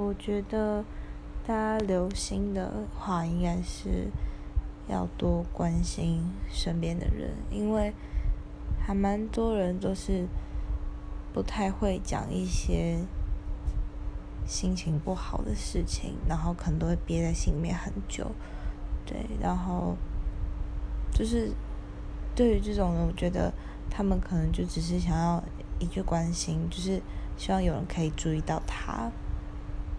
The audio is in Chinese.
我觉得大家留心的话应该是要多关心身边的人因为还蛮多人都是不太会讲一些心情不好的事情然后可能都会憋在心里面很久对然后就是对于这种人我觉得他们可能就只是想要一句关心就是希望有人可以注意到他